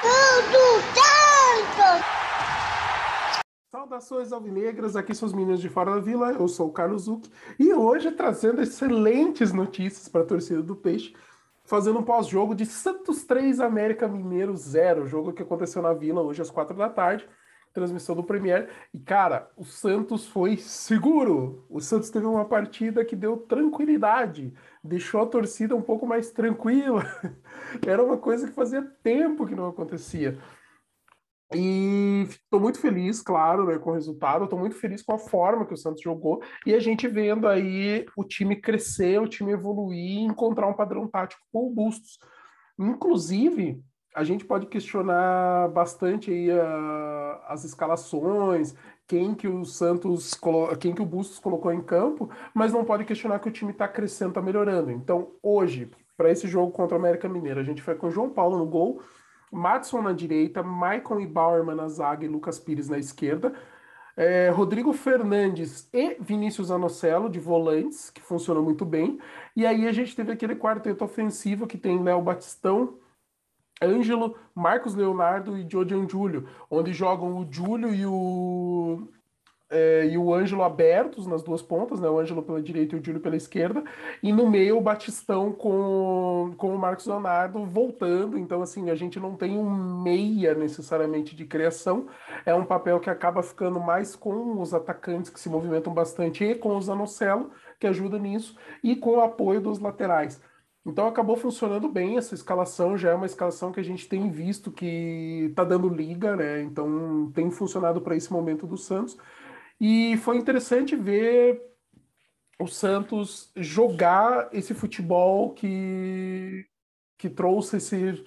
Tudo Santos! Saudações alvinegras, aqui são os meninos de Fora da Vila, eu sou o Carlos Zuc e hoje trazendo excelentes notícias para a torcida do Peixe, fazendo um pós-jogo de Santos 3, América Mineiro 0, jogo que aconteceu na Vila hoje às 4 da tarde, transmissão do Premier, e cara, o Santos foi seguro, o Santos teve uma partida que deu tranquilidade, deixou a torcida um pouco mais tranquila, era uma coisa que fazia tempo que não acontecia. E estou muito feliz, claro, né, com o resultado. Estou muito feliz com a forma que o Santos jogou e a gente vendo aí o time crescer, o time evoluir encontrar um padrão tático com o Bustos. Inclusive, a gente pode questionar bastante aí uh, as escalações, quem que o Santos, quem que o Bustos colocou em campo, mas não pode questionar que o time está crescendo, está melhorando. Então, hoje, para esse jogo contra o América Mineiro, a gente foi com o João Paulo no gol Matson na direita, Maicon e Bauerman na zaga e Lucas Pires na esquerda. É, Rodrigo Fernandes e Vinícius Anocelo de volantes, que funcionam muito bem. E aí a gente teve aquele quarteto ofensivo que tem Léo Batistão, Ângelo, Marcos Leonardo e Jodian Júlio, onde jogam o Júlio e o é, e o Ângelo abertos nas duas pontas, né? O Ângelo pela direita e o Júlio pela esquerda, e no meio o Batistão com, com o Marcos Leonardo voltando. Então, assim, a gente não tem um meia necessariamente de criação, é um papel que acaba ficando mais com os atacantes que se movimentam bastante e com o Zanocelo, que ajuda nisso, e com o apoio dos laterais. Então acabou funcionando bem essa escalação, já é uma escalação que a gente tem visto que está dando liga, né? Então tem funcionado para esse momento do Santos. E foi interessante ver o Santos jogar esse futebol que, que trouxe esse,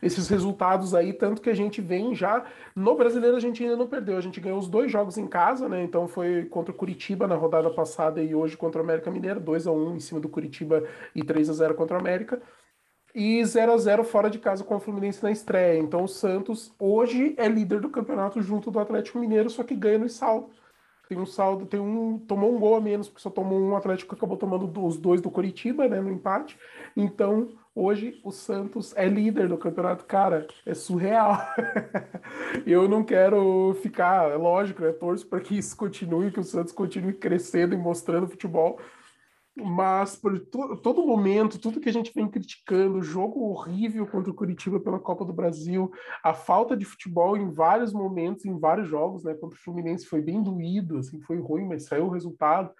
esses resultados aí, tanto que a gente vem já. No brasileiro a gente ainda não perdeu, a gente ganhou os dois jogos em casa, né? Então foi contra o Curitiba na rodada passada e hoje contra o América Mineiro, 2 a 1 em cima do Curitiba e 3 a 0 contra o América. E 0 a 0 fora de casa com o Fluminense na estreia. Então o Santos hoje é líder do campeonato junto do Atlético Mineiro, só que ganha no saldo tem um saldo, tem um. Tomou um gol a menos, porque só tomou um Atlético acabou tomando os dois do Curitiba, né? No empate. Então, hoje o Santos é líder do campeonato. Cara, é surreal. eu não quero ficar, é lógico, né? Torço para que isso continue, que o Santos continue crescendo e mostrando futebol. Mas por to, todo momento, tudo que a gente vem criticando, o jogo horrível contra o Curitiba pela Copa do Brasil, a falta de futebol em vários momentos, em vários jogos, né? Contra o Fluminense foi bem doído, assim, foi ruim, mas saiu o resultado.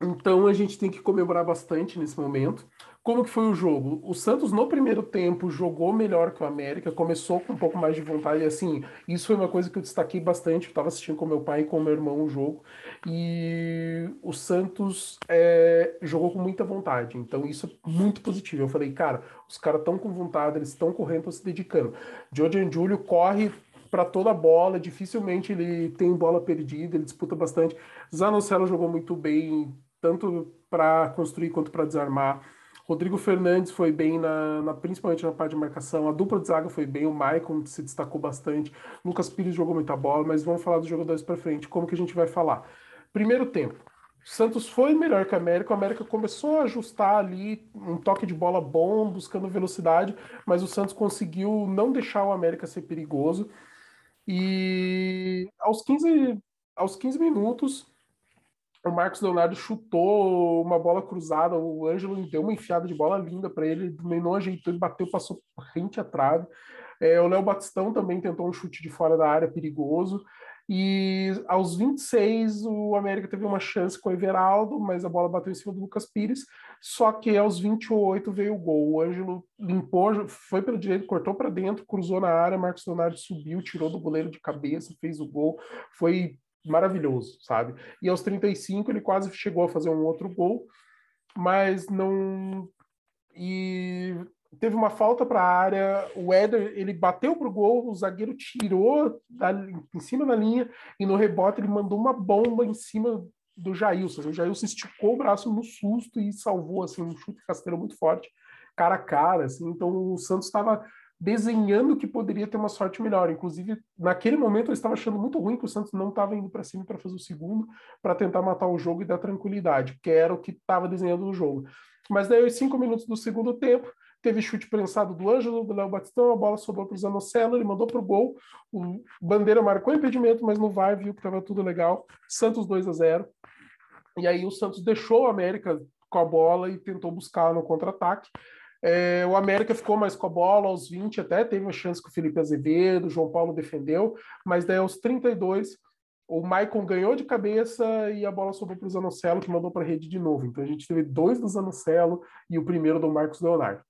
Então a gente tem que comemorar bastante nesse momento. Como que foi o jogo? O Santos no primeiro tempo jogou melhor que o América, começou com um pouco mais de vontade, assim, isso foi uma coisa que eu destaquei bastante, eu estava assistindo com meu pai e com meu irmão o jogo, e o Santos é, jogou com muita vontade, então isso é muito positivo. Eu falei, cara, os caras estão com vontade, eles estão correndo, estão se dedicando. Jordan Júlio corre para toda a bola, dificilmente ele tem bola perdida, ele disputa bastante. Zanocelo jogou muito bem, tanto para construir quanto para desarmar. Rodrigo Fernandes foi bem, na, na, principalmente na parte de marcação. A dupla de zaga foi bem, o Maicon se destacou bastante. Lucas Pires jogou muita bola, mas vamos falar dos jogadores para frente. Como que a gente vai falar? Primeiro tempo. Santos foi melhor que a América. O América começou a ajustar ali um toque de bola bom, buscando velocidade, mas o Santos conseguiu não deixar o América ser perigoso. E aos 15, aos 15 minutos, o Marcos Leonardo chutou uma bola cruzada, o Ângelo deu uma enfiada de bola linda para ele, ele não ajeitou, ele bateu, passou rente à trave. É, o Léo Batistão também tentou um chute de fora da área perigoso. E aos 26, o América teve uma chance com o Everaldo, mas a bola bateu em cima do Lucas Pires. Só que aos 28 veio o gol. O Ângelo limpou, foi pelo direito, cortou para dentro, cruzou na área. Marcos Leonardo subiu, tirou do goleiro de cabeça, fez o gol. Foi maravilhoso, sabe? E aos 35 ele quase chegou a fazer um outro gol, mas não. E teve uma falta para a área, o Éder, ele bateu pro gol, o zagueiro tirou da, em cima da linha e no rebote ele mandou uma bomba em cima do Jailson. O Jailson esticou o braço no susto e salvou assim um chute rasteiro muito forte, cara a cara, assim. Então o Santos estava desenhando que poderia ter uma sorte melhor. Inclusive, naquele momento eu estava achando muito ruim que o Santos não estava indo para cima para fazer o segundo, para tentar matar o jogo e dar tranquilidade, que era o que estava desenhando no jogo. Mas daí, os cinco minutos do segundo tempo, teve chute prensado do Ângelo, do Léo Batistão, a bola sobrou para o Zanocelo, ele mandou para o gol, o Bandeira marcou impedimento, mas no VAR viu que estava tudo legal, Santos 2 a 0 e aí o Santos deixou o América com a bola e tentou buscar no contra-ataque, é, o América ficou mais com a bola aos 20, até teve uma chance que o Felipe Azevedo, o João Paulo defendeu, mas daí aos 32 o Maicon ganhou de cabeça e a bola sobrou para o Zanocelo, que mandou para a rede de novo. Então a gente teve dois do Zanocelo e o primeiro do Marcos Leonardo.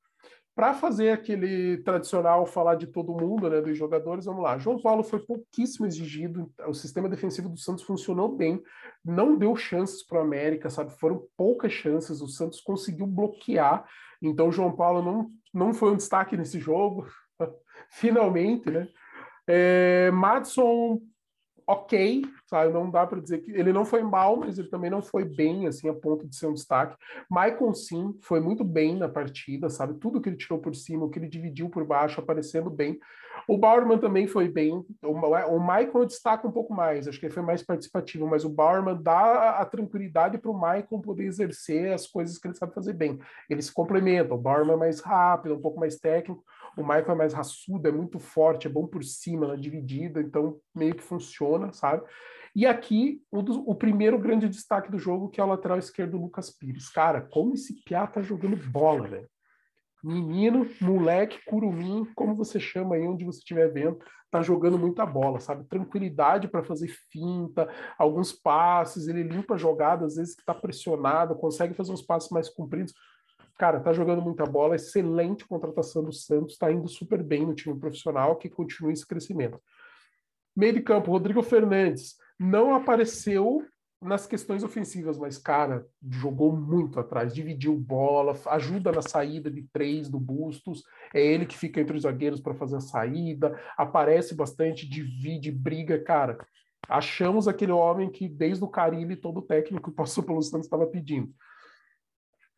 Para fazer aquele tradicional falar de todo mundo, né, dos jogadores, vamos lá. João Paulo foi pouquíssimo exigido, o sistema defensivo do Santos funcionou bem, não deu chances para o América, sabe? Foram poucas chances, o Santos conseguiu bloquear então, João Paulo não, não foi um destaque nesse jogo, finalmente, né? É, Madison ok, sabe? Não dá para dizer que ele não foi mal, mas ele também não foi bem, assim, a ponto de ser um destaque. Maicon, sim, foi muito bem na partida, sabe? Tudo que ele tirou por cima, o que ele dividiu por baixo, aparecendo bem. O Bauerman também foi bem. O, o Maicon destaca um pouco mais, acho que ele foi mais participativo, mas o Bauerman dá a tranquilidade para o Maicon poder exercer as coisas que ele sabe fazer bem. Eles se complementam. O Bauerman é mais rápido, um pouco mais técnico. O Michael é mais raçudo, é muito forte, é bom por cima, na dividida, então meio que funciona, sabe? E aqui, o, do, o, primeiro grande destaque do jogo, que é o lateral esquerdo Lucas Pires. Cara, como esse piá tá jogando bola, velho. Menino, moleque, curumim, como você chama aí, onde você estiver vendo, tá jogando muita bola, sabe? Tranquilidade para fazer finta, alguns passes, ele limpa a jogada, às vezes que tá pressionado, consegue fazer uns passes mais compridos cara, tá jogando muita bola, excelente contratação do Santos, tá indo super bem no time profissional, que continue esse crescimento. Meio de campo, Rodrigo Fernandes não apareceu nas questões ofensivas, mas, cara, jogou muito atrás, dividiu bola, ajuda na saída de três do Bustos, é ele que fica entre os zagueiros para fazer a saída, aparece bastante, divide, briga, cara. Achamos aquele homem que, desde o Carilli, todo técnico passou pelo Santos estava pedindo.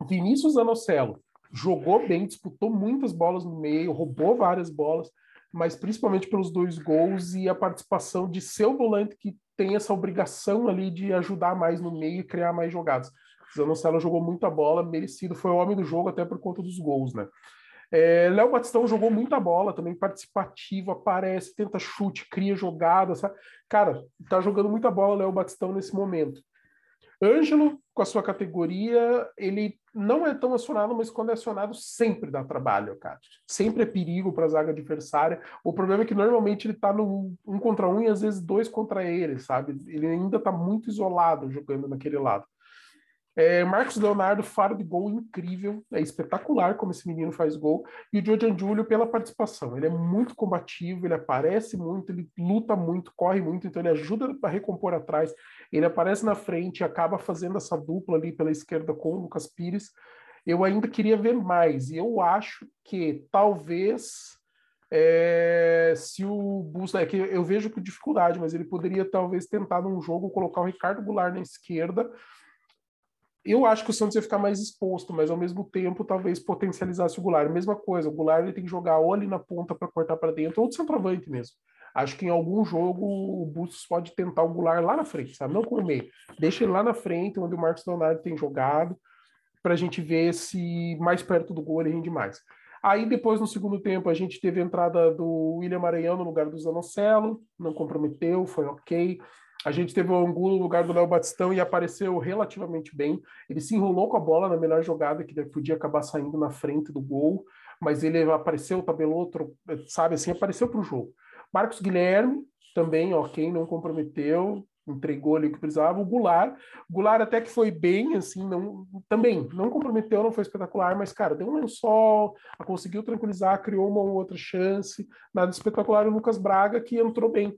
Vinícius Anocelo jogou bem, disputou muitas bolas no meio, roubou várias bolas, mas principalmente pelos dois gols e a participação de seu volante que tem essa obrigação ali de ajudar mais no meio e criar mais jogadas. Zanocelo jogou muita bola, merecido, foi o homem do jogo até por conta dos gols, né? É, Léo Batistão jogou muita bola, também participativo, aparece, tenta chute, cria jogada, sabe? Cara, tá jogando muita bola Léo Batistão nesse momento. Ângelo, com a sua categoria, ele não é tão acionado, mas quando é acionado, sempre dá trabalho, cara. Sempre é perigo para a zaga adversária. O problema é que normalmente ele está no um contra um e às vezes dois contra ele, sabe? Ele ainda está muito isolado jogando naquele lado. É, Marcos Leonardo, faro de gol incrível, é espetacular como esse menino faz gol. E o Jordan Júlio pela participação. Ele é muito combativo, ele aparece muito, ele luta muito, corre muito, então ele ajuda a recompor atrás. Ele aparece na frente acaba fazendo essa dupla ali pela esquerda com o Lucas Pires. Eu ainda queria ver mais, e eu acho que talvez é, se o Bustos, é que eu vejo com dificuldade, mas ele poderia talvez tentar num jogo colocar o Ricardo Goulart na esquerda eu acho que o Santos ia ficar mais exposto, mas ao mesmo tempo talvez potencializasse o Goulart. Mesma coisa, o Goulart ele tem que jogar ou ali na ponta para cortar para dentro, ou de centroavante mesmo. Acho que em algum jogo o Bustos pode tentar o Goulart lá na frente, sabe? Não com o meio. Deixa ele lá na frente, onde o Marcos Leonardo tem jogado, para a gente ver se mais perto do gol ele rende mais. Aí depois, no segundo tempo, a gente teve a entrada do William Maranhão no lugar do Zanocelo, não comprometeu, foi ok. A gente teve o Angulo no lugar do Léo Batistão e apareceu relativamente bem. Ele se enrolou com a bola na melhor jogada, que podia acabar saindo na frente do gol, mas ele apareceu, tabelou, sabe assim, apareceu para o jogo. Marcos Guilherme também, ok, não comprometeu, entregou ali o que precisava. O Goulart, Goulart até que foi bem, assim, não, também não comprometeu, não foi espetacular, mas, cara, deu um lençol, conseguiu tranquilizar, criou uma outra chance. Nada espetacular o Lucas Braga, que entrou bem.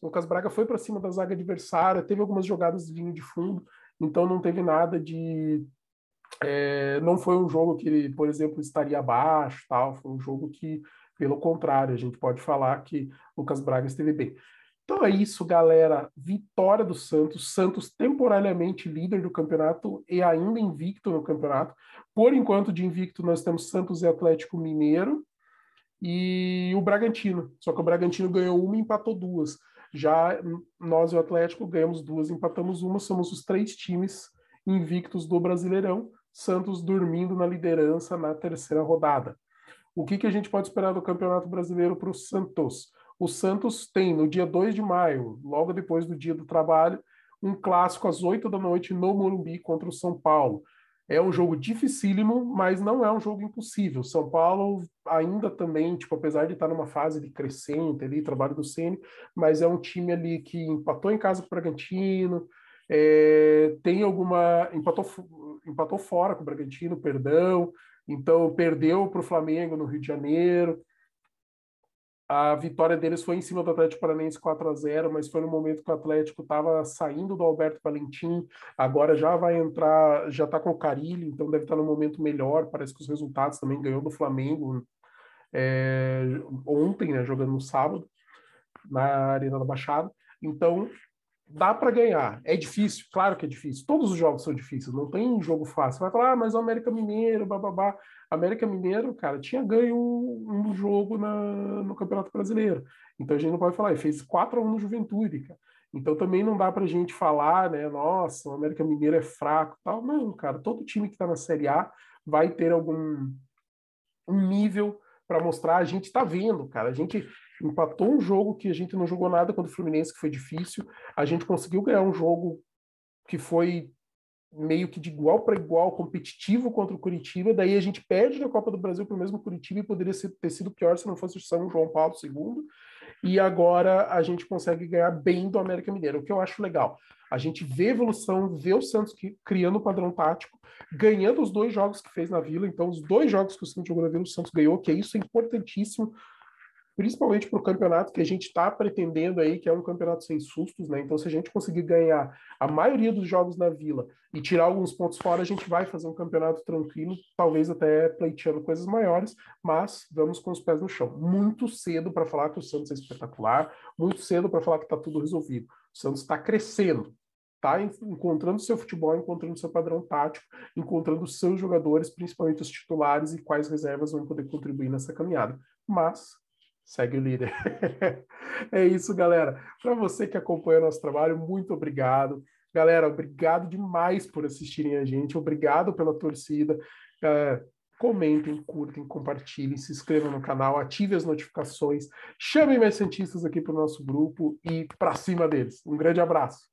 O Lucas Braga foi para cima da zaga adversária, teve algumas jogadas de linha de fundo, então não teve nada de. É, não foi um jogo que, por exemplo, estaria abaixo, tal. Foi um jogo que, pelo contrário, a gente pode falar que Lucas Braga esteve bem. Então é isso, galera. Vitória do Santos. Santos temporariamente líder do campeonato e ainda invicto no campeonato. Por enquanto, de invicto, nós temos Santos e Atlético Mineiro e o Bragantino. Só que o Bragantino ganhou uma e empatou duas. Já nós e o Atlético ganhamos duas, empatamos uma, somos os três times invictos do Brasileirão, Santos dormindo na liderança na terceira rodada. O que, que a gente pode esperar do Campeonato Brasileiro para o Santos? O Santos tem, no dia 2 de maio, logo depois do dia do trabalho, um clássico às 8 da noite no Morumbi contra o São Paulo. É um jogo dificílimo, mas não é um jogo impossível. São Paulo ainda também, tipo, apesar de estar numa fase de crescente ali, trabalho do Ceni, mas é um time ali que empatou em casa com o Bragantino, é, tem alguma empatou, empatou fora com o Bragantino, perdão, então perdeu para o Flamengo no Rio de Janeiro. A vitória deles foi em cima do Atlético Paranaense 4 a 0 mas foi no momento que o Atlético estava saindo do Alberto Valentim, agora já vai entrar, já está com o Carilli, então deve estar no momento melhor. Parece que os resultados também ganhou do Flamengo é, ontem, né, jogando no sábado, na Arena da Baixada. Então dá para ganhar. É difícil, claro que é difícil. Todos os jogos são difíceis, não tem jogo fácil. Vai falar, ah, mas o América Mineiro, bababá. América Mineiro, cara, tinha ganho um, um jogo na, no Campeonato Brasileiro. Então a gente não pode falar, ele fez 4 a 1 no Juventude, cara. Então também não dá pra gente falar, né, nossa, o América Mineiro é fraco tal. Não, cara, todo time que tá na Série A vai ter algum um nível para mostrar. A gente tá vendo, cara. A gente empatou um jogo que a gente não jogou nada contra o Fluminense, que foi difícil. A gente conseguiu ganhar um jogo que foi meio que de igual para igual, competitivo contra o Curitiba, daí a gente perde na Copa do Brasil para o mesmo Curitiba e poderia ser, ter sido pior se não fosse o São João Paulo II, e agora a gente consegue ganhar bem do América Mineiro, o que eu acho legal. A gente vê evolução, vê o Santos criando o padrão tático, ganhando os dois jogos que fez na Vila, então os dois jogos que o Santos jogou na Vila, o Santos ganhou, que é isso é importantíssimo principalmente para o campeonato que a gente está pretendendo aí, que é um campeonato sem sustos, né? Então, se a gente conseguir ganhar a maioria dos jogos na Vila e tirar alguns pontos fora, a gente vai fazer um campeonato tranquilo, talvez até pleiteando coisas maiores, mas vamos com os pés no chão. Muito cedo para falar que o Santos é espetacular, muito cedo para falar que está tudo resolvido. O Santos está crescendo, está encontrando seu futebol, encontrando seu padrão tático, encontrando seus jogadores, principalmente os titulares e quais reservas vão poder contribuir nessa caminhada. Mas segue o líder. é isso, galera. Para você que acompanha nosso trabalho, muito obrigado. Galera, obrigado demais por assistirem a gente. Obrigado pela torcida. É, comentem, curtem, compartilhem, se inscrevam no canal, ative as notificações, chamem mais cientistas aqui para o nosso grupo e para cima deles. Um grande abraço.